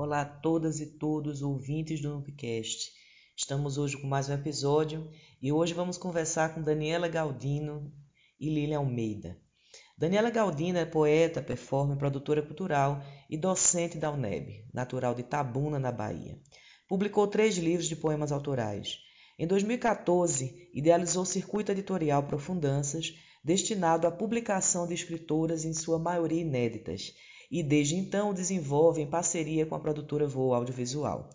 Olá a todas e todos ouvintes do Nubcast. Estamos hoje com mais um episódio e hoje vamos conversar com Daniela Galdino e Lilian Almeida. Daniela Galdino é poeta, performer, produtora cultural e docente da UNEB, natural de Tabuna, na Bahia. Publicou três livros de poemas autorais. Em 2014, idealizou o circuito editorial Profundanças, destinado à publicação de escritoras, em sua maioria inéditas, e desde então desenvolve em parceria com a produtora Voo Audiovisual.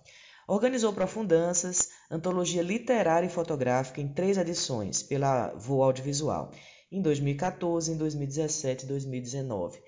Organizou Profundanças, antologia literária e fotográfica em três edições pela Voo Audiovisual, em 2014, em 2017 e 2019.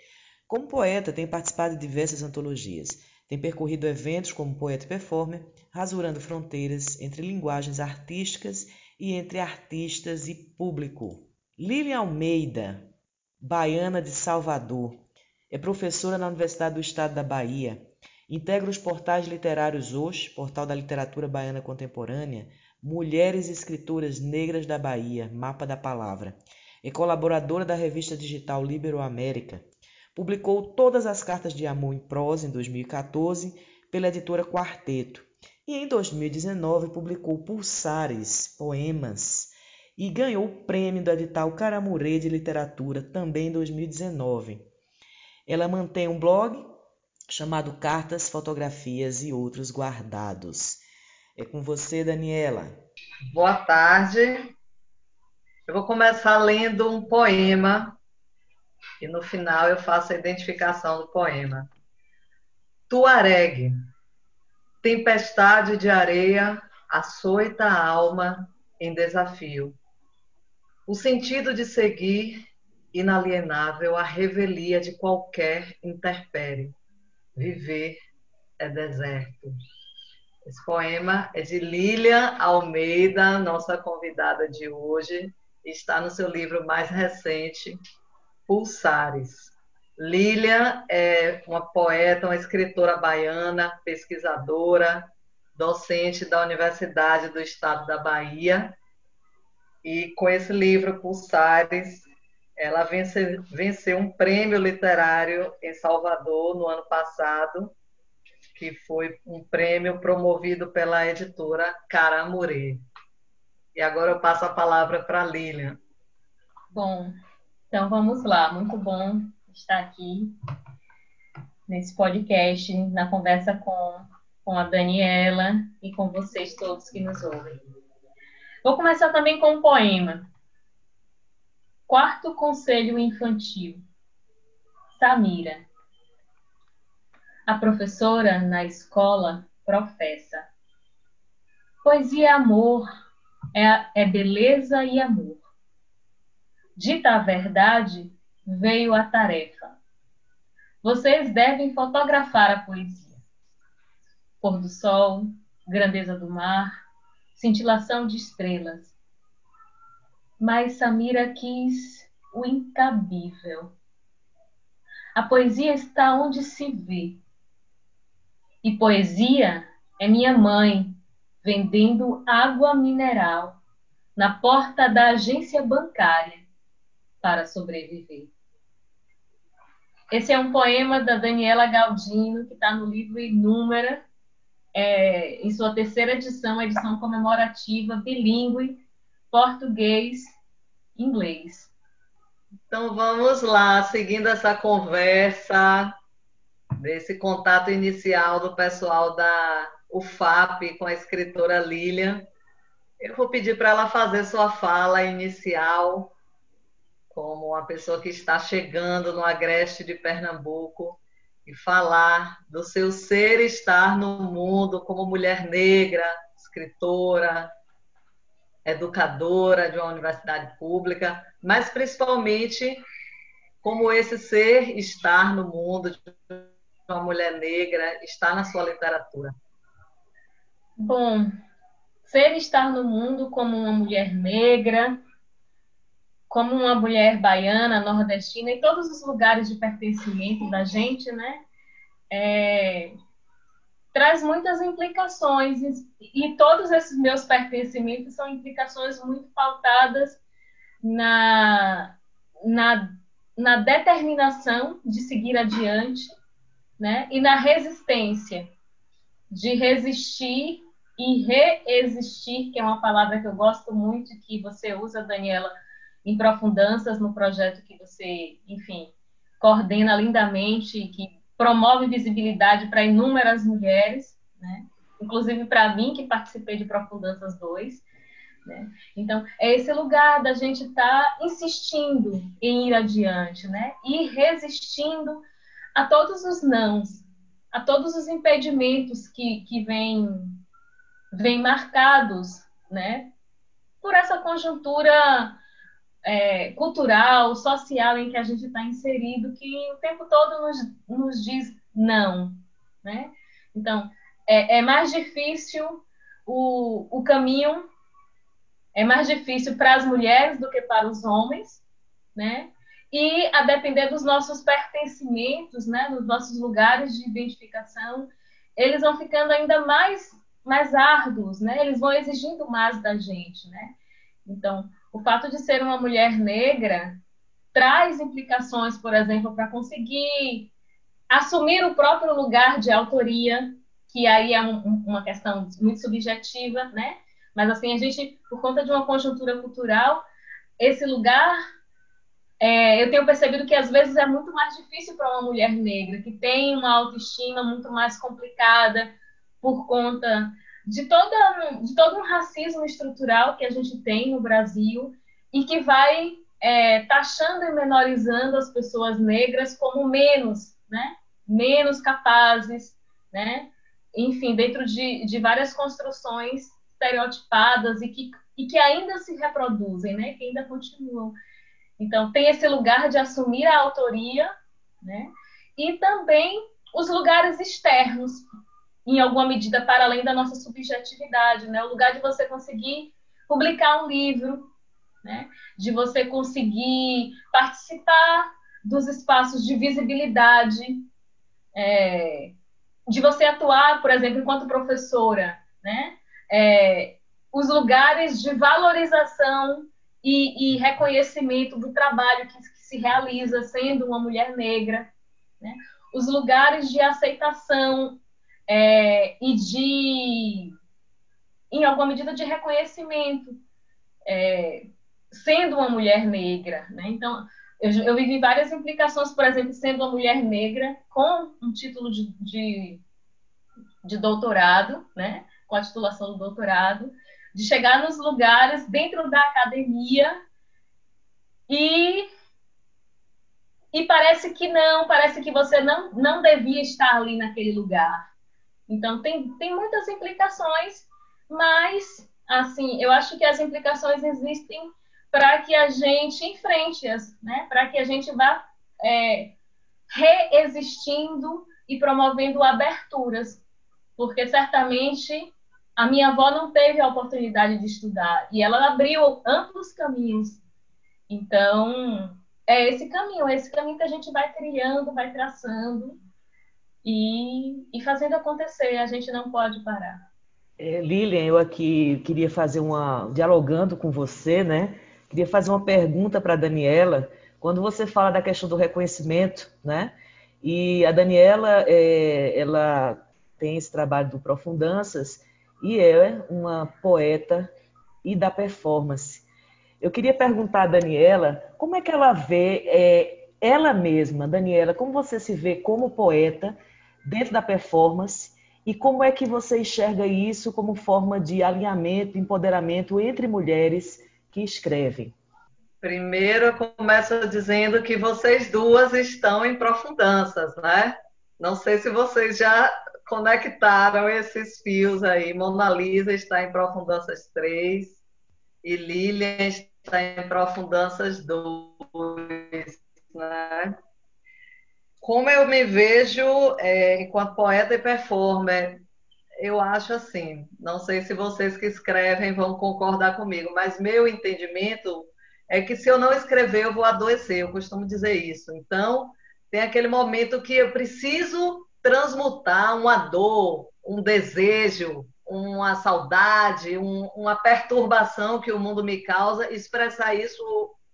Como poeta, tem participado de diversas antologias. Tem percorrido eventos como poeta e performer, rasurando fronteiras entre linguagens artísticas e entre artistas e público. Lilian Almeida, baiana de Salvador, é professora na Universidade do Estado da Bahia. Integra os portais literários Hoje, Portal da Literatura Baiana Contemporânea, Mulheres Escritoras Negras da Bahia, Mapa da Palavra. É colaboradora da revista digital Libero América. Publicou todas as cartas de amor em prosa em 2014 pela editora Quarteto. E em 2019 publicou Pulsares, Poemas, e ganhou o prêmio do edital Caramurê de Literatura também em 2019. Ela mantém um blog chamado Cartas, Fotografias e Outros Guardados. É com você, Daniela. Boa tarde. Eu vou começar lendo um poema e no final eu faço a identificação do poema. Tuareg, tempestade de areia, açoita a alma em desafio. O sentido de seguir inalienável a revelia de qualquer interpérie. Viver é deserto. Esse poema é de Lília Almeida, nossa convidada de hoje, está no seu livro mais recente, Pulsares. Lília é uma poeta, uma escritora baiana, pesquisadora, docente da Universidade do Estado da Bahia. E com esse livro, Pulsares, ela vence, venceu um prêmio literário em Salvador no ano passado, que foi um prêmio promovido pela editora Caramurê. E agora eu passo a palavra para Lilian. Bom, então vamos lá. Muito bom estar aqui nesse podcast, na conversa com, com a Daniela e com vocês todos que nos ouvem. Vou começar também com um poema Quarto Conselho Infantil. Samira. A professora na escola professa. Poesia é amor, é, é beleza e amor. Dita a verdade, veio a tarefa. Vocês devem fotografar a poesia. Pôr do sol, grandeza do mar, cintilação de estrelas mas Samira quis o incabível. A poesia está onde se vê. E poesia é minha mãe vendendo água mineral na porta da agência bancária para sobreviver. Esse é um poema da Daniela Galdino, que está no livro Inúmera, é, em sua terceira edição, edição comemorativa, bilíngue, português, inglês. Então vamos lá, seguindo essa conversa, desse contato inicial do pessoal da UFAP com a escritora Lilian. Eu vou pedir para ela fazer sua fala inicial, como uma pessoa que está chegando no Agreste de Pernambuco, e falar do seu ser estar no mundo como mulher negra, escritora, educadora de uma universidade pública, mas principalmente como esse ser estar no mundo de uma mulher negra está na sua literatura. Bom, ser estar no mundo como uma mulher negra, como uma mulher baiana, nordestina, em todos os lugares de pertencimento da gente, né? É, traz muitas implicações e todos esses meus pertencimentos são implicações muito pautadas na, na, na determinação de seguir adiante, né? E na resistência de resistir e reexistir, que é uma palavra que eu gosto muito, que você usa, Daniela, em profundanças no projeto que você, enfim, coordena lindamente, que promove visibilidade para inúmeras mulheres, né? inclusive para mim, que participei de Profundanças 2. Né? Então, é esse lugar da gente estar tá insistindo em ir adiante, né? e resistindo a todos os nãos, a todos os impedimentos que, que vêm, vêm marcados né? por essa conjuntura é, cultural, social em que a gente está inserido, que o tempo todo nos, nos diz não. Né? Então, é, é mais difícil o, o caminho, é mais difícil para as mulheres do que para os homens, né? E a depender dos nossos pertencimentos, né, dos nossos lugares de identificação, eles vão ficando ainda mais mais árduos, né? Eles vão exigindo mais da gente, né? Então, o fato de ser uma mulher negra traz implicações, por exemplo, para conseguir assumir o próprio lugar de autoria, que aí é um, uma questão muito subjetiva, né? Mas assim, a gente, por conta de uma conjuntura cultural, esse lugar, é, eu tenho percebido que às vezes é muito mais difícil para uma mulher negra, que tem uma autoestima muito mais complicada por conta de, toda, de todo um racismo estrutural que a gente tem no Brasil e que vai é, taxando e menorizando as pessoas negras como menos, né? menos capazes, né? enfim, dentro de, de várias construções estereotipadas e que, e que ainda se reproduzem, né? que ainda continuam. Então, tem esse lugar de assumir a autoria, né? e também os lugares externos, em alguma medida para além da nossa subjetividade, né? O lugar de você conseguir publicar um livro, né? De você conseguir participar dos espaços de visibilidade, é, de você atuar, por exemplo, enquanto professora, né? É, os lugares de valorização e, e, reconhecimento do trabalho que, que se realiza sendo uma mulher negra, né? Os lugares de aceitação é, e de, em alguma medida, de reconhecimento, é, sendo uma mulher negra. Né? Então, eu, eu, vivi várias implicações, por exemplo, sendo uma mulher negra com um título de, de, de doutorado, né? com a titulação do doutorado, de chegar nos lugares dentro da academia e e parece que não, parece que você não, não devia estar ali naquele lugar. Então, tem, tem muitas implicações, mas, assim, eu acho que as implicações existem para que a gente enfrente-as, né? para que a gente vá é, reexistindo e promovendo aberturas, porque certamente a minha avó não teve a oportunidade de estudar e ela abriu amplos caminhos. Então, é esse caminho, é esse caminho que a gente vai trilhando, vai traçando e, e fazendo acontecer. A gente não pode parar. É, Lilian, eu aqui queria fazer uma. dialogando com você, né? Queria fazer uma pergunta para a Daniela. Quando você fala da questão do reconhecimento, né? E a Daniela, é, ela tem esse trabalho do Profundanças e é uma poeta e da performance. Eu queria perguntar a Daniela como é que ela vê é, ela mesma, Daniela, como você se vê como poeta dentro da performance e como é que você enxerga isso como forma de alinhamento, empoderamento entre mulheres que escrevem? Primeiro, eu começo dizendo que vocês duas estão em profundanças, né? Não sei se vocês já conectaram esses fios aí. Mona Lisa está em Profundanças 3 e Lilian está em Profundanças 2, né? Como eu me vejo é, enquanto poeta e performer? Eu acho assim, não sei se vocês que escrevem vão concordar comigo, mas meu entendimento é que se eu não escrever, eu vou adoecer, eu costumo dizer isso. Então, tem aquele momento que eu preciso transmutar uma dor, um desejo, uma saudade, um, uma perturbação que o mundo me causa, expressar isso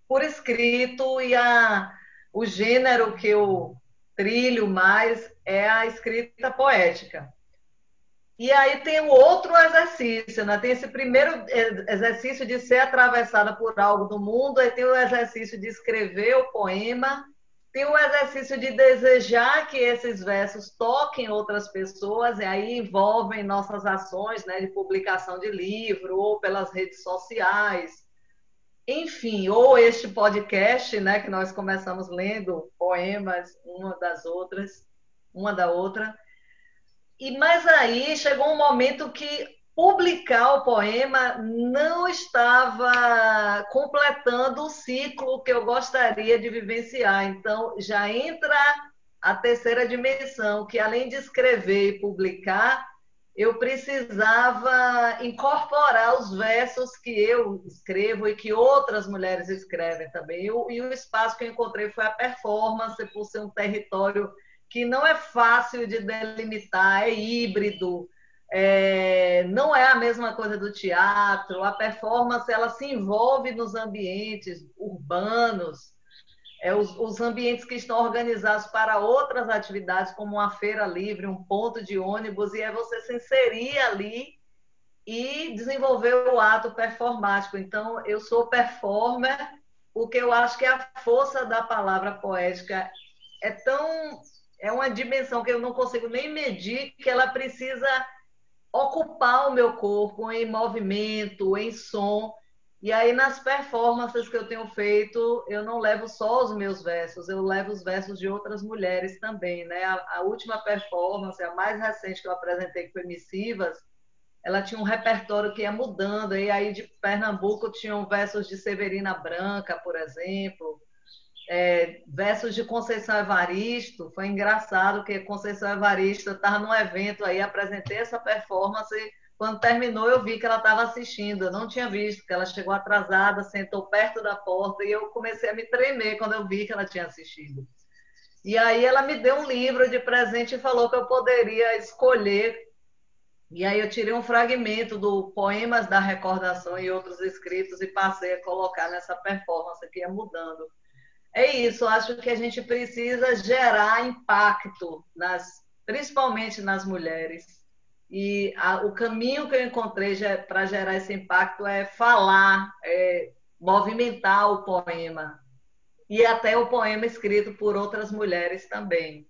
por escrito e a, o gênero que eu trilho mais é a escrita poética. E aí tem o outro exercício, né? Tem esse primeiro exercício de ser atravessada por algo do mundo, aí tem o exercício de escrever o poema, tem o exercício de desejar que esses versos toquem outras pessoas, e aí envolvem nossas ações né, de publicação de livro, ou pelas redes sociais, enfim, ou este podcast, né, que nós começamos lendo poemas, uma das outras, uma da outra. E mas aí chegou um momento que publicar o poema não estava completando o ciclo que eu gostaria de vivenciar. Então já entra a terceira dimensão, que além de escrever e publicar, eu precisava incorporar os versos que eu escrevo e que outras mulheres escrevem também. E o espaço que eu encontrei foi a performance, por ser um território que não é fácil de delimitar, é híbrido, é, não é a mesma coisa do teatro. A performance ela se envolve nos ambientes urbanos, é, os, os, ambientes que estão organizados para outras atividades, como uma feira livre, um ponto de ônibus, e é você se inserir ali e desenvolver o ato performático. Então, eu sou performer, porque eu acho que a força da palavra poética é tão é uma dimensão que eu não consigo nem medir, que ela precisa ocupar o meu corpo em movimento, em som. E aí, nas performances que eu tenho feito, eu não levo só os meus versos, eu levo os versos de outras mulheres também. Né? A, a última performance, a mais recente que eu apresentei, que foi Missivas, ela tinha um repertório que ia mudando. E aí, de Pernambuco, tinham versos de Severina Branca, por exemplo, é, versos de Conceição Evaristo. Foi engraçado que Conceição Evaristo estava num evento aí, apresentei essa performance. Quando terminou, eu vi que ela estava assistindo. Eu não tinha visto, que ela chegou atrasada, sentou perto da porta e eu comecei a me tremer quando eu vi que ela tinha assistido. E aí ela me deu um livro de presente e falou que eu poderia escolher. E aí eu tirei um fragmento do Poemas da Recordação e outros escritos e passei a colocar nessa performance que ia mudando. É isso, acho que a gente precisa gerar impacto, nas, principalmente nas mulheres. E a, o caminho que eu encontrei para gerar esse impacto é falar, é movimentar o poema. E até o poema escrito por outras mulheres também.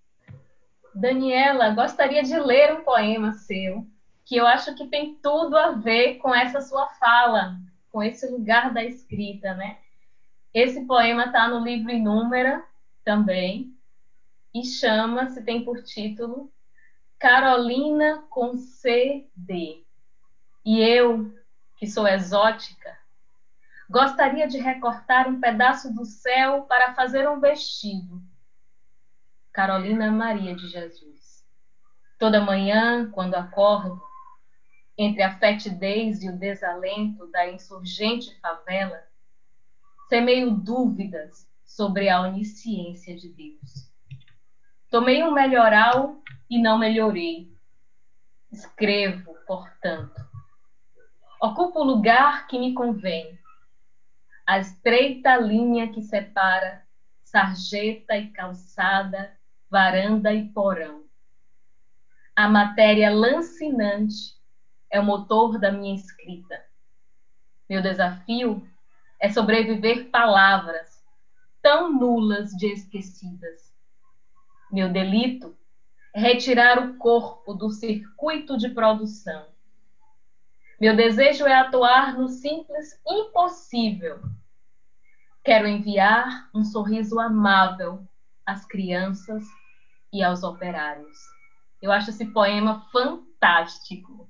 Daniela, gostaria de ler um poema seu, que eu acho que tem tudo a ver com essa sua fala, com esse lugar da escrita, né? Esse poema está no livro Inúmera também e chama-se, tem por título Carolina com CD. E eu, que sou exótica, gostaria de recortar um pedaço do céu para fazer um vestido. Carolina Maria de Jesus. Toda manhã, quando acordo, entre a fetidez e o desalento da insurgente favela, semeio dúvidas sobre a onisciência de Deus. Tomei um melhoral e não melhorei. Escrevo, portanto. Ocupo o lugar que me convém. A estreita linha que separa sarjeta e calçada, varanda e porão. A matéria lancinante é o motor da minha escrita. Meu desafio é sobreviver palavras tão nulas de esquecidas. Meu delito é retirar o corpo do circuito de produção. Meu desejo é atuar no simples impossível. Quero enviar um sorriso amável às crianças e aos operários. Eu acho esse poema fantástico.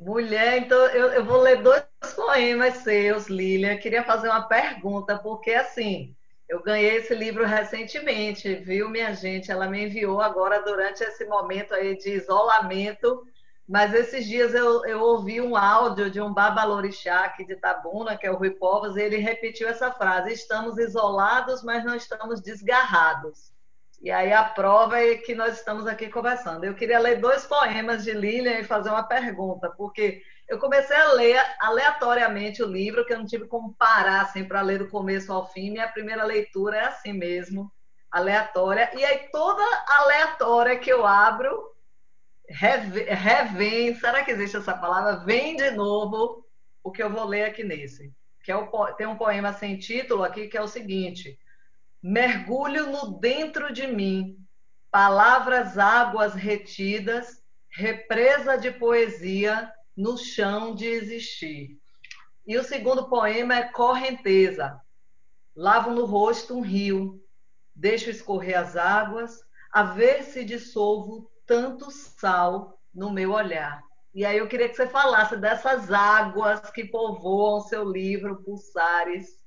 Mulher, então eu, eu vou ler dois poemas seus, Lília. Queria fazer uma pergunta, porque assim, eu ganhei esse livro recentemente, viu, minha gente? Ela me enviou agora durante esse momento aí de isolamento, mas esses dias eu, eu ouvi um áudio de um babalorixá aqui de Tabuna, que é o Rui Povas, e ele repetiu essa frase: estamos isolados, mas não estamos desgarrados. E aí a prova é que nós estamos aqui conversando. Eu queria ler dois poemas de Lilian e fazer uma pergunta, porque eu comecei a ler aleatoriamente o livro, que eu não tive como parar assim, para ler do começo ao fim. Minha primeira leitura é assim mesmo, aleatória. E aí toda aleatória que eu abro, revém, será que existe essa palavra? Vem de novo o que eu vou ler aqui nesse. Que é o, tem um poema sem título aqui que é o seguinte: Mergulho no dentro de mim, palavras, águas retidas, represa de poesia no chão de existir. E o segundo poema é Correnteza. Lavo no rosto um rio, deixo escorrer as águas, a ver se dissolvo tanto sal no meu olhar. E aí eu queria que você falasse dessas águas que povoam seu livro Pulsares,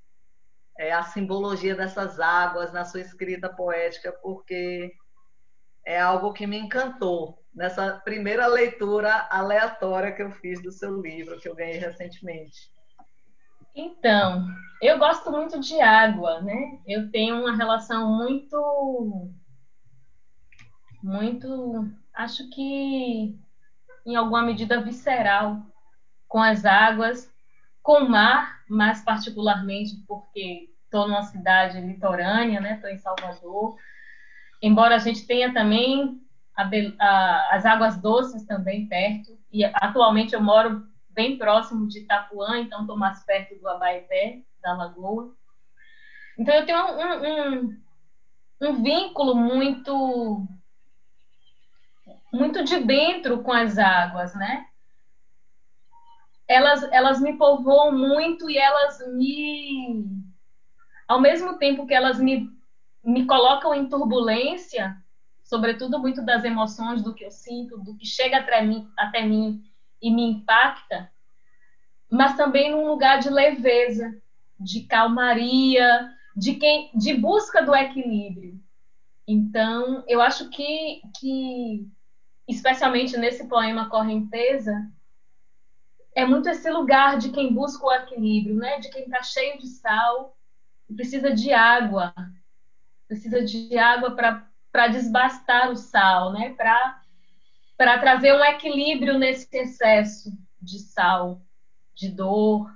é, a simbologia dessas águas na sua escrita poética, porque é algo que me encantou nessa primeira leitura aleatória que eu fiz do seu livro, que eu ganhei recentemente. Então, eu gosto muito de água, né? Eu tenho uma relação muito, muito, acho que em alguma medida visceral com as águas, com o mar, mais particularmente porque estou numa cidade litorânea, né? Estou em Salvador. Embora a gente tenha também a, a, as águas doces também perto, e atualmente eu moro bem próximo de Itapuã, então estou mais perto do Abaeté, da Lagoa. Então eu tenho um, um, um vínculo muito muito de dentro com as águas, né? Elas, elas me povoam muito e elas me. Ao mesmo tempo que elas me, me colocam em turbulência, sobretudo muito das emoções, do que eu sinto, do que chega até mim, até mim e me impacta, mas também num lugar de leveza, de calmaria, de quem, de busca do equilíbrio. Então, eu acho que, que especialmente nesse poema Correnteza, é muito esse lugar de quem busca o equilíbrio, né? De quem está cheio de sal e precisa de água, precisa de água para desbastar o sal, né? Para trazer um equilíbrio nesse excesso de sal, de dor.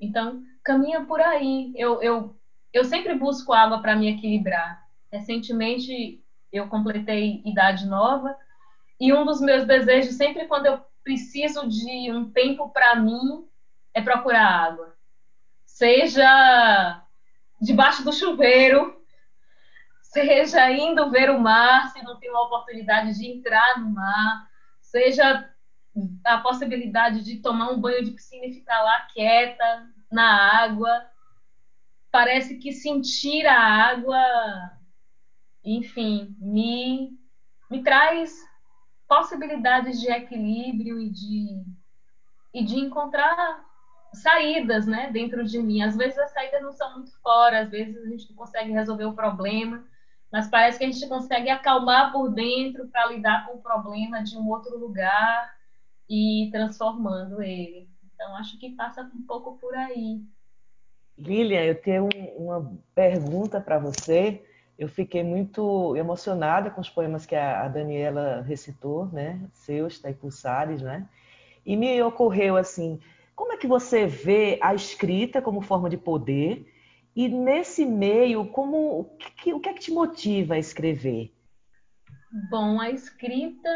Então, caminha por aí. Eu, eu, eu sempre busco água para me equilibrar. Recentemente, eu completei idade nova e um dos meus desejos, sempre quando eu preciso de um tempo para mim, é procurar água. Seja debaixo do chuveiro, seja indo ver o mar, se não tem uma oportunidade de entrar no mar, seja a possibilidade de tomar um banho de piscina e ficar lá quieta na água. Parece que sentir a água, enfim, me, me traz possibilidades de equilíbrio e de, e de encontrar saídas né, dentro de mim. Às vezes as saídas não são muito fora, às vezes a gente não consegue resolver o problema, mas parece que a gente consegue acalmar por dentro para lidar com o problema de um outro lugar e transformando ele. Então, acho que passa um pouco por aí. Lilian, eu tenho uma pergunta para você. Eu fiquei muito emocionada com os poemas que a Daniela recitou, né? Seus, Taipulsares, né? E me ocorreu assim, como é que você vê a escrita como forma de poder e nesse meio, como o que, o que é que te motiva a escrever? Bom, a escrita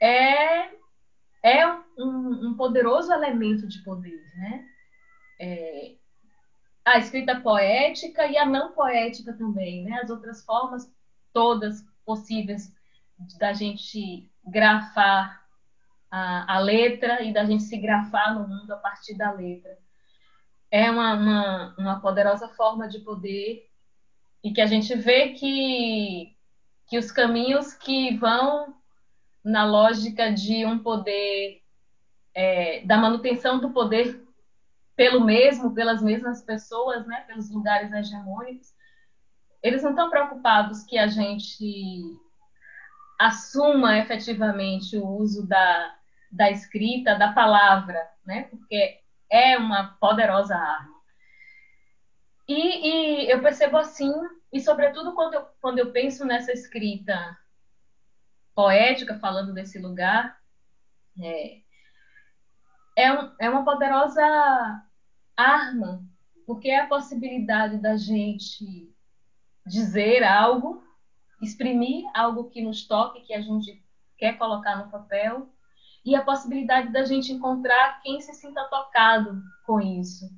é é um, um poderoso elemento de poder, né? É, a escrita poética e a não poética também, né? As outras formas todas possíveis da gente grafar a, a letra e da gente se grafar no mundo a partir da letra é uma, uma, uma poderosa forma de poder e que a gente vê que, que os caminhos que vão na lógica de um poder, é, da manutenção do poder pelo mesmo, pelas mesmas pessoas, né, pelos lugares hegemônicos, eles não estão preocupados que a gente assuma efetivamente o uso da, da escrita, da palavra, né, porque é uma poderosa arma. E, e, eu percebo assim, e sobretudo quando eu, quando eu penso nessa escrita poética, falando desse lugar, é, é, um, é uma poderosa arma, porque é a possibilidade da gente dizer algo, exprimir algo que nos toque, que a gente quer colocar no papel, e a possibilidade da gente encontrar quem se sinta tocado com isso.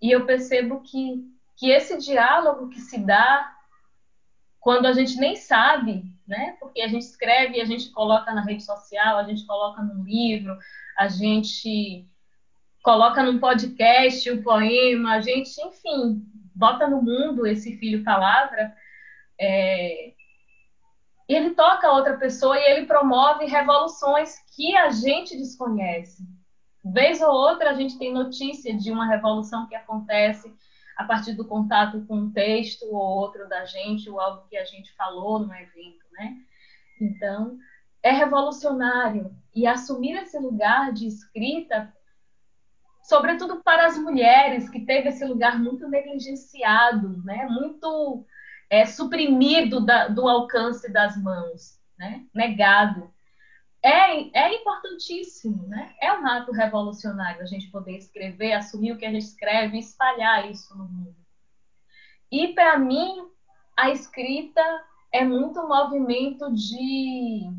E eu percebo que, que esse diálogo que se dá quando a gente nem sabe, né? Porque a gente escreve, a gente coloca na rede social, a gente coloca no livro, a gente coloca num podcast o poema, a gente, enfim, bota no mundo esse filho palavra. É... Ele toca a outra pessoa e ele promove revoluções que a gente desconhece. Vez ou outra a gente tem notícia de uma revolução que acontece a partir do contato com um texto ou outro da gente, ou algo que a gente falou no evento, né? Então, é revolucionário e assumir esse lugar de escrita, sobretudo para as mulheres, que teve esse lugar muito negligenciado, né? Muito é, suprimido da, do alcance das mãos, né? Negado é, é importantíssimo, né? É um ato revolucionário a gente poder escrever, assumir o que a gente escreve e espalhar isso no mundo. E para mim, a escrita é muito um movimento de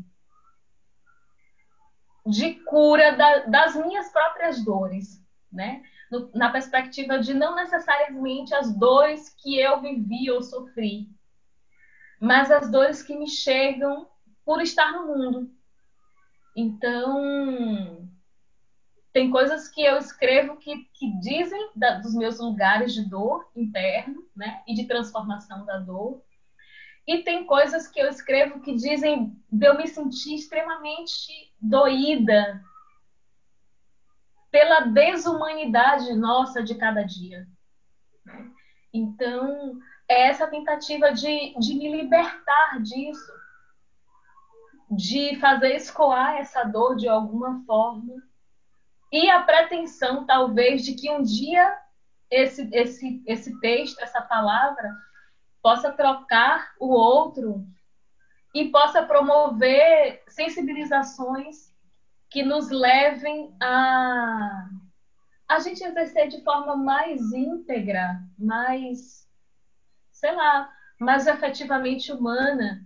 de cura da, das minhas próprias dores, né? No, na perspectiva de não necessariamente as dores que eu vivi ou sofri, mas as dores que me chegam por estar no mundo, então, tem coisas que eu escrevo que, que dizem da, dos meus lugares de dor interno, né? E de transformação da dor. E tem coisas que eu escrevo que dizem de eu me sentir extremamente doída pela desumanidade nossa de cada dia. Então, é essa tentativa de, de me libertar disso de fazer escoar essa dor de alguma forma e a pretensão, talvez, de que um dia esse, esse, esse texto, essa palavra, possa trocar o outro e possa promover sensibilizações que nos levem a a gente exercer de forma mais íntegra, mais, sei lá, mais efetivamente humana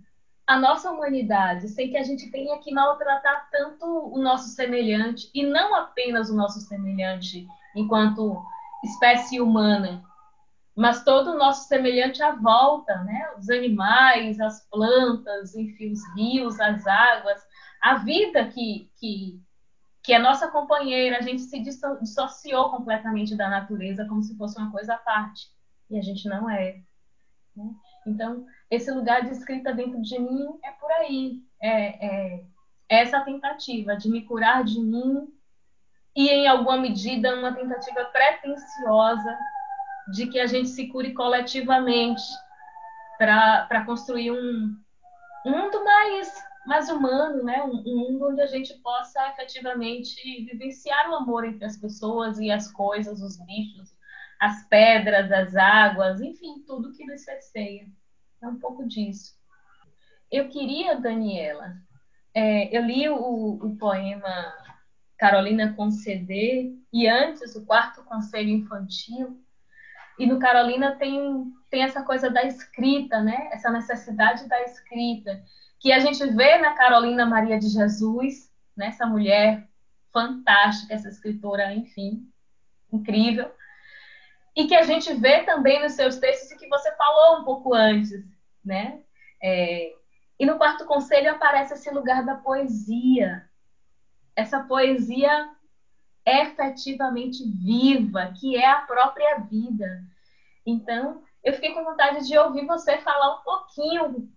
a nossa humanidade, sem que a gente tenha que maltratar tanto o nosso semelhante, e não apenas o nosso semelhante enquanto espécie humana, mas todo o nosso semelhante à volta, né? Os animais, as plantas, enfim, os rios, as águas, a vida que, que, que é nossa companheira, a gente se dissociou completamente da natureza como se fosse uma coisa à parte, e a gente não é. Né? Então, esse lugar de escrita dentro de mim é por aí. É, é, é essa tentativa de me curar de mim e, em alguma medida, uma tentativa pretensiosa de que a gente se cure coletivamente para construir um, um mundo mais, mais humano, né? Um, um, mundo onde a gente possa efetivamente vivenciar o amor entre as pessoas e as coisas, os bichos, as pedras, as águas, enfim, tudo que nos cerceia. É um pouco disso. Eu queria, Daniela, é, eu li o, o poema Carolina Conceder e antes o Quarto Conselho Infantil. E no Carolina tem, tem essa coisa da escrita, né? Essa necessidade da escrita, que a gente vê na Carolina Maria de Jesus, né? essa mulher fantástica, essa escritora, enfim, incrível e que a gente vê também nos seus textos e que você falou um pouco antes, né? É, e no quarto conselho aparece esse lugar da poesia, essa poesia efetivamente viva, que é a própria vida. Então, eu fiquei com vontade de ouvir você falar um pouquinho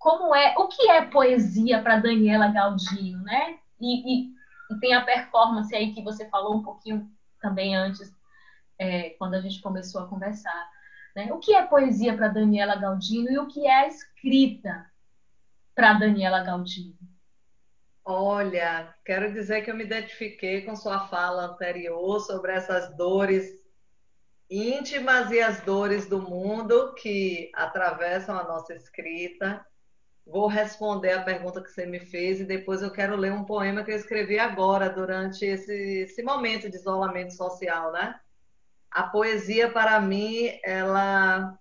como é, o que é poesia para Daniela Galdino, né? E, e, e tem a performance aí que você falou um pouquinho também antes é, quando a gente começou a conversar. Né? O que é poesia para Daniela Galdino e o que é escrita para Daniela Galdino? Olha, quero dizer que eu me identifiquei com sua fala anterior sobre essas dores íntimas e as dores do mundo que atravessam a nossa escrita. Vou responder a pergunta que você me fez e depois eu quero ler um poema que eu escrevi agora, durante esse, esse momento de isolamento social, né? a poesia para mim ela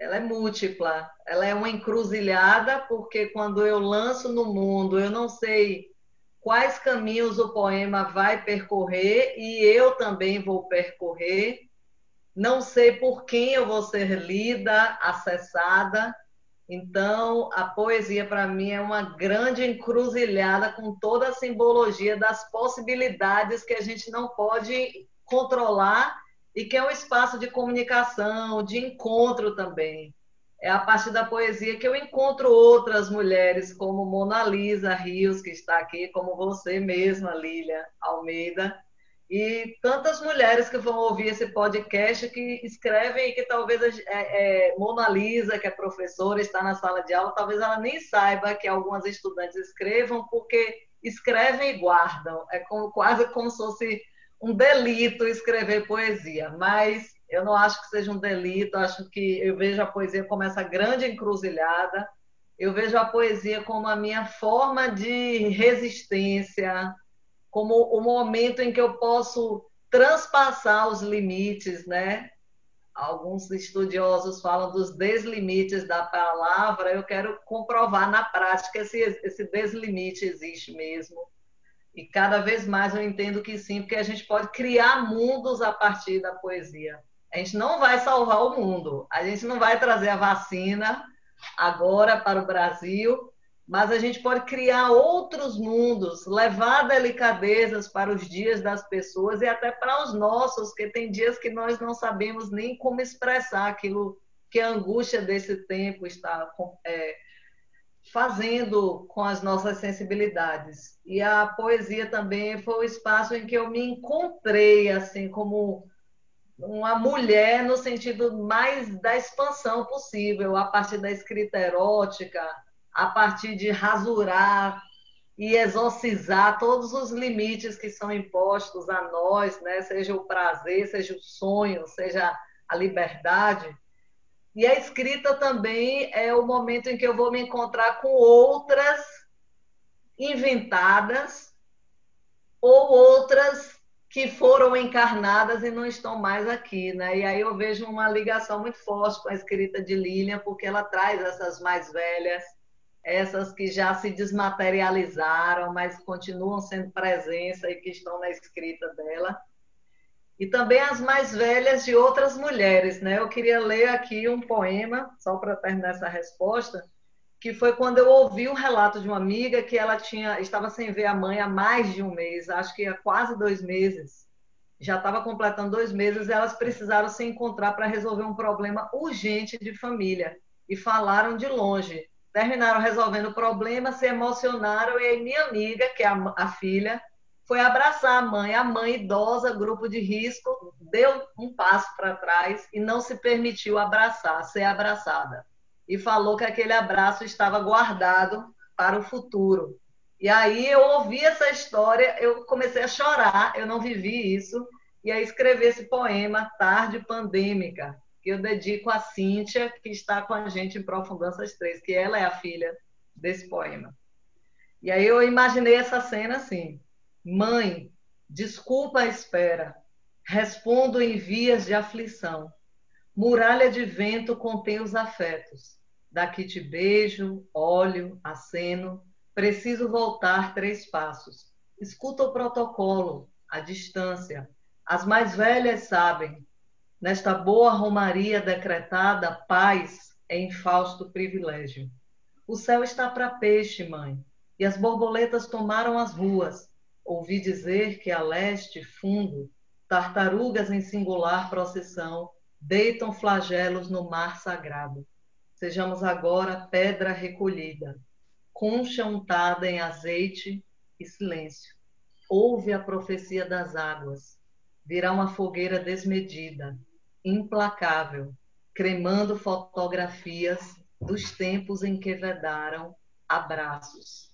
ela é múltipla, ela é uma encruzilhada, porque quando eu lanço no mundo, eu não sei quais caminhos o poema vai percorrer e eu também vou percorrer. Não sei por quem eu vou ser lida, acessada. Então, a poesia para mim é uma grande encruzilhada com toda a simbologia das possibilidades que a gente não pode controlar e que é um espaço de comunicação, de encontro também. É a partir da poesia que eu encontro outras mulheres, como Mona Lisa Rios, que está aqui, como você mesma, Lília Almeida, e tantas mulheres que vão ouvir esse podcast que escrevem que talvez é, é, Mona Lisa, que é professora, está na sala de aula, talvez ela nem saiba que algumas estudantes escrevam, porque escrevem e guardam. É como, quase como se fosse um delito escrever poesia, mas eu não acho que seja um delito, acho que eu vejo a poesia como essa grande encruzilhada, eu vejo a poesia como a minha forma de resistência, como o momento em que eu posso transpassar os limites, né? Alguns estudiosos falam dos deslimites da palavra, eu quero comprovar na prática se esse deslimite existe mesmo e cada vez mais eu entendo que sim, porque a gente pode criar mundos a partir da poesia. A gente não vai salvar o mundo, a gente não vai trazer a vacina agora para o Brasil, mas a gente pode criar outros mundos, levar delicadezas para os dias das pessoas e até para os nossos, que tem dias que nós não sabemos nem como expressar aquilo que a angústia desse tempo está é, fazendo com as nossas sensibilidades. E a poesia também foi o espaço em que eu me encontrei assim como uma mulher no sentido mais da expansão possível, a partir da escrita erótica, a partir de rasurar e exorcizar todos os limites que são impostos a nós, né? seja o prazer, seja o sonho, seja a liberdade. E a escrita também é o momento em que eu vou me encontrar com outras inventadas ou outras que foram encarnadas e não estão mais aqui, né? E aí eu vejo uma ligação muito forte com a escrita de Lilian, porque ela traz essas mais velhas, essas que já se desmaterializaram, mas continuam sendo presença e que estão na escrita dela e também as mais velhas de outras mulheres. Né? Eu queria ler aqui um poema, só para terminar essa resposta, que foi quando eu ouvi um relato de uma amiga que ela tinha estava sem ver a mãe há mais de um mês, acho que há quase dois meses. Já estava completando dois meses elas precisaram se encontrar para resolver um problema urgente de família. E falaram de longe. Terminaram resolvendo o problema, se emocionaram e aí minha amiga, que é a, a filha, foi abraçar a mãe. A mãe idosa, grupo de risco, deu um passo para trás e não se permitiu abraçar, ser abraçada. E falou que aquele abraço estava guardado para o futuro. E aí eu ouvi essa história, eu comecei a chorar, eu não vivi isso, e aí escrevi esse poema, Tarde Pandêmica, que eu dedico a Cíntia, que está com a gente em Profundanças 3, que ela é a filha desse poema. E aí eu imaginei essa cena assim, Mãe, desculpa a espera. Respondo em vias de aflição. Muralha de vento contém os afetos. Daqui te beijo, olho, aceno. Preciso voltar três passos. Escuta o protocolo, a distância. As mais velhas sabem. Nesta boa romaria decretada, paz é infausto privilégio. O céu está para peixe, mãe, e as borboletas tomaram as ruas Ouvi dizer que a leste, fundo, tartarugas em singular procissão deitam flagelos no mar sagrado. Sejamos agora pedra recolhida, concha untada em azeite e silêncio. Ouve a profecia das águas. Virá uma fogueira desmedida, implacável, cremando fotografias dos tempos em que vedaram abraços.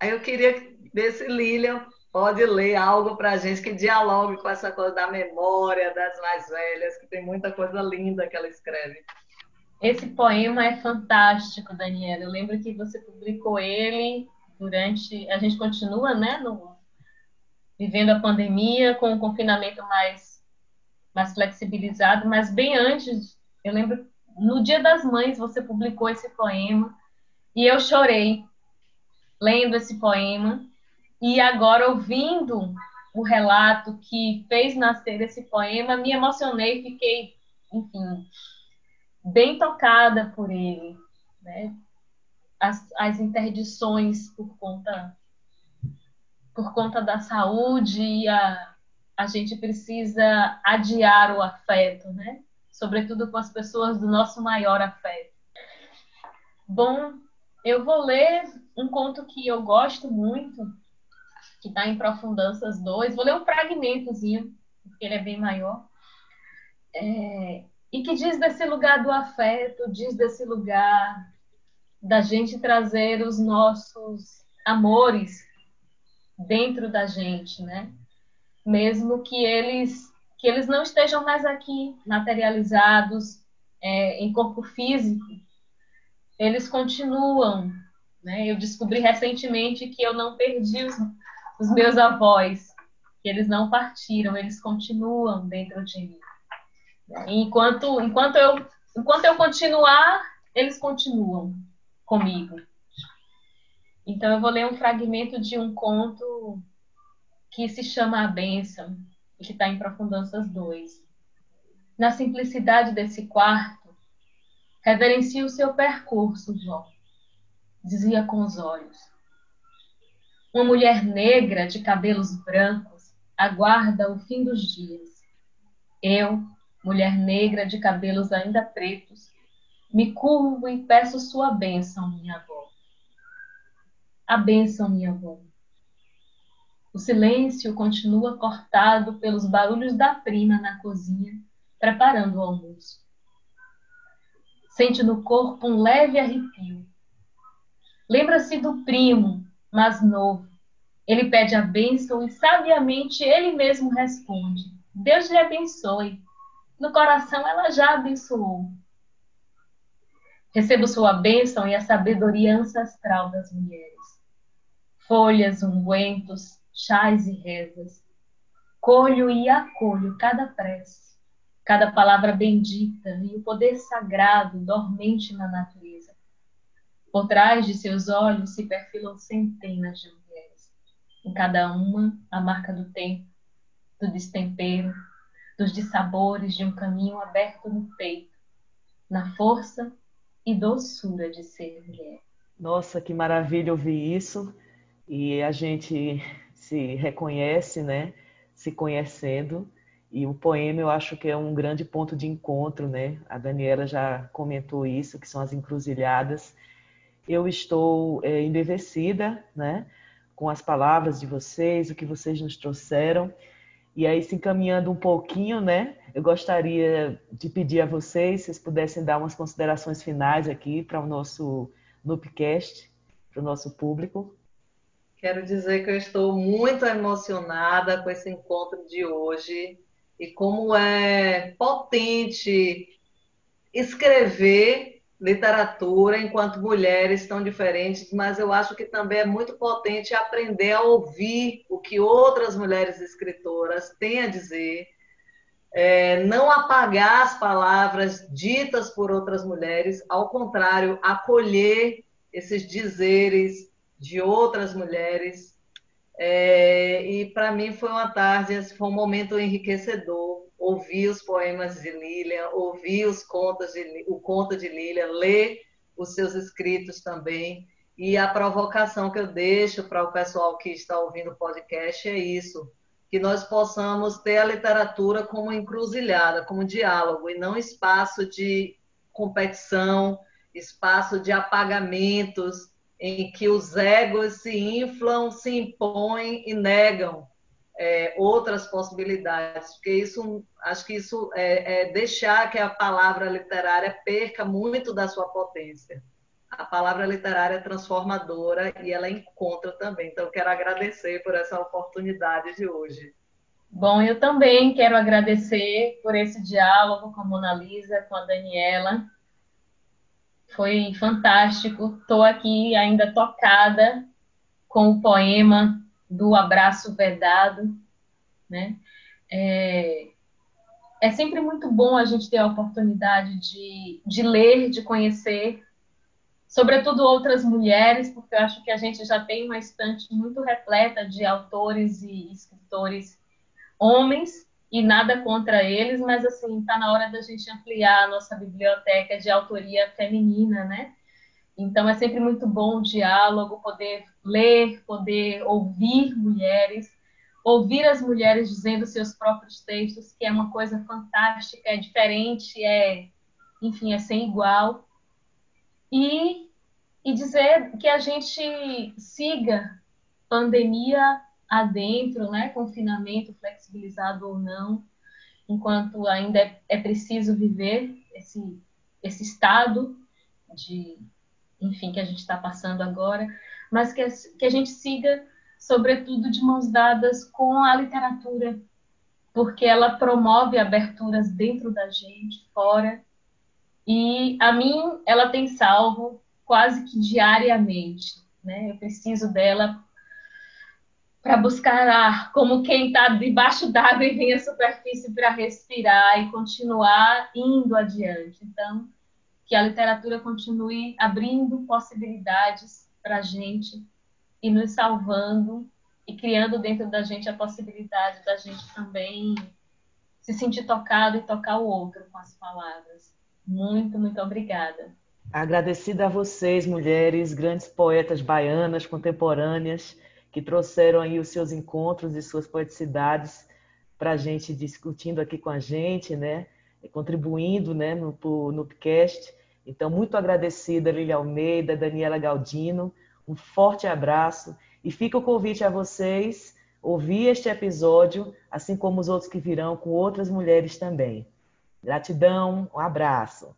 Aí eu queria ver se Lilian pode ler algo para a gente que dialogue com essa coisa da memória das mais velhas, que tem muita coisa linda que ela escreve. Esse poema é fantástico, Daniela. Eu lembro que você publicou ele durante. A gente continua, né, no... vivendo a pandemia, com o confinamento mais, mais flexibilizado, mas bem antes Eu lembro, no Dia das Mães, você publicou esse poema e eu chorei lendo esse poema. E agora, ouvindo o relato que fez nascer esse poema, me emocionei, fiquei, enfim, bem tocada por ele. Né? As, as interdições por conta por conta da saúde e a, a gente precisa adiar o afeto, né? Sobretudo com as pessoas do nosso maior afeto. Bom, eu vou ler um conto que eu gosto muito, que está em Profundanças 2. Vou ler um fragmentozinho, porque ele é bem maior. É, e que diz desse lugar do afeto, diz desse lugar da gente trazer os nossos amores dentro da gente, né? Mesmo que eles que eles não estejam mais aqui materializados é, em corpo físico, eles continuam. Né? Eu descobri recentemente que eu não perdi os, os meus avós, que eles não partiram, eles continuam dentro de mim. Enquanto, enquanto, eu, enquanto eu continuar, eles continuam comigo. Então, eu vou ler um fragmento de um conto que se chama A Bênção, e que está em Profundanças 2. Na simplicidade desse quarto, reverencie o seu percurso, Jó, dizia com os olhos. Uma mulher negra de cabelos brancos aguarda o fim dos dias. Eu, mulher negra de cabelos ainda pretos, me curvo e peço sua bênção, minha avó a bênção, minha avó. O silêncio continua cortado pelos barulhos da prima na cozinha, preparando o almoço. Sente no corpo um leve arrepio. Lembra-se do primo, mais novo. Ele pede a bênção e sabiamente ele mesmo responde: Deus lhe abençoe. No coração ela já abençoou. Recebo sua bênção e a sabedoria ancestral das mulheres folhas, ungüentos, chás e rezas. Colho e acolho cada prece, cada palavra bendita e o poder sagrado dormente na natureza. Por trás de seus olhos se perfilam centenas de mulheres, em cada uma a marca do tempo, do destempero, dos dissabores de um caminho aberto no peito, na força e doçura de ser mulher. Nossa, que maravilha ouvir isso e a gente se reconhece, né? Se conhecendo. E o poema eu acho que é um grande ponto de encontro, né? A Daniela já comentou isso, que são as encruzilhadas. Eu estou é, embevecida, né? Com as palavras de vocês, o que vocês nos trouxeram. E aí, se encaminhando um pouquinho, né? Eu gostaria de pedir a vocês, se vocês pudessem dar umas considerações finais aqui para o nosso Nupcast, para o nosso público. Quero dizer que eu estou muito emocionada com esse encontro de hoje e como é potente escrever literatura enquanto mulheres tão diferentes, mas eu acho que também é muito potente aprender a ouvir o que outras mulheres escritoras têm a dizer, é, não apagar as palavras ditas por outras mulheres, ao contrário, acolher esses dizeres de outras mulheres. É, e para mim foi uma tarde, foi um momento enriquecedor. Ouvir os poemas de Lilian, ouvir os contos de, o conto de Lilian, ler os seus escritos também. E a provocação que eu deixo para o pessoal que está ouvindo o podcast é isso: que nós possamos ter a literatura como encruzilhada, como diálogo, e não espaço de competição, espaço de apagamentos, em que os egos se inflam, se impõem e negam é, outras possibilidades, porque isso, acho que isso é, é deixar que a palavra literária perca muito da sua potência. A palavra literária é transformadora e ela encontra também. Então, quero agradecer por essa oportunidade de hoje. Bom, eu também quero agradecer por esse diálogo com a Mona Lisa, com a Daniela. Foi fantástico. Estou aqui ainda tocada com o poema do Abraço Vedado, né? É... é sempre muito bom a gente ter a oportunidade de, de ler, de conhecer, sobretudo outras mulheres, porque eu acho que a gente já tem uma estante muito repleta de autores e escritores homens, e nada contra eles, mas assim, está na hora da gente ampliar a nossa biblioteca de autoria feminina, né? Então é sempre muito bom o diálogo, poder ler, poder ouvir mulheres, ouvir as mulheres dizendo seus próprios textos, que é uma coisa fantástica, é diferente, é, enfim, é sem igual. E, e dizer que a gente siga pandemia adentro, né, confinamento flexibilizado ou não, enquanto ainda é, é preciso viver esse, esse estado de, enfim, que a gente está passando agora, mas que, que a gente siga, sobretudo, de mãos dadas com a literatura, porque ela promove aberturas dentro da gente, fora, e a mim ela tem salvo quase que diariamente, né? Eu preciso dela para buscar ar, como quem está debaixo d'água e vem à superfície para respirar e continuar indo adiante. Então, que a literatura continue abrindo possibilidades para a gente e nos salvando e criando dentro da gente a possibilidade da gente também se sentir tocado e tocar o outro com as palavras. Muito, muito obrigada. Agradecida a vocês, mulheres, grandes poetas baianas contemporâneas que trouxeram aí os seus encontros e suas poeticidades para a gente discutindo aqui com a gente, né? contribuindo né, no, no podcast. Então, muito agradecida, Lilia Almeida, Daniela Galdino. Um forte abraço e fica o convite a vocês ouvir este episódio, assim como os outros que virão com outras mulheres também. Gratidão, um abraço.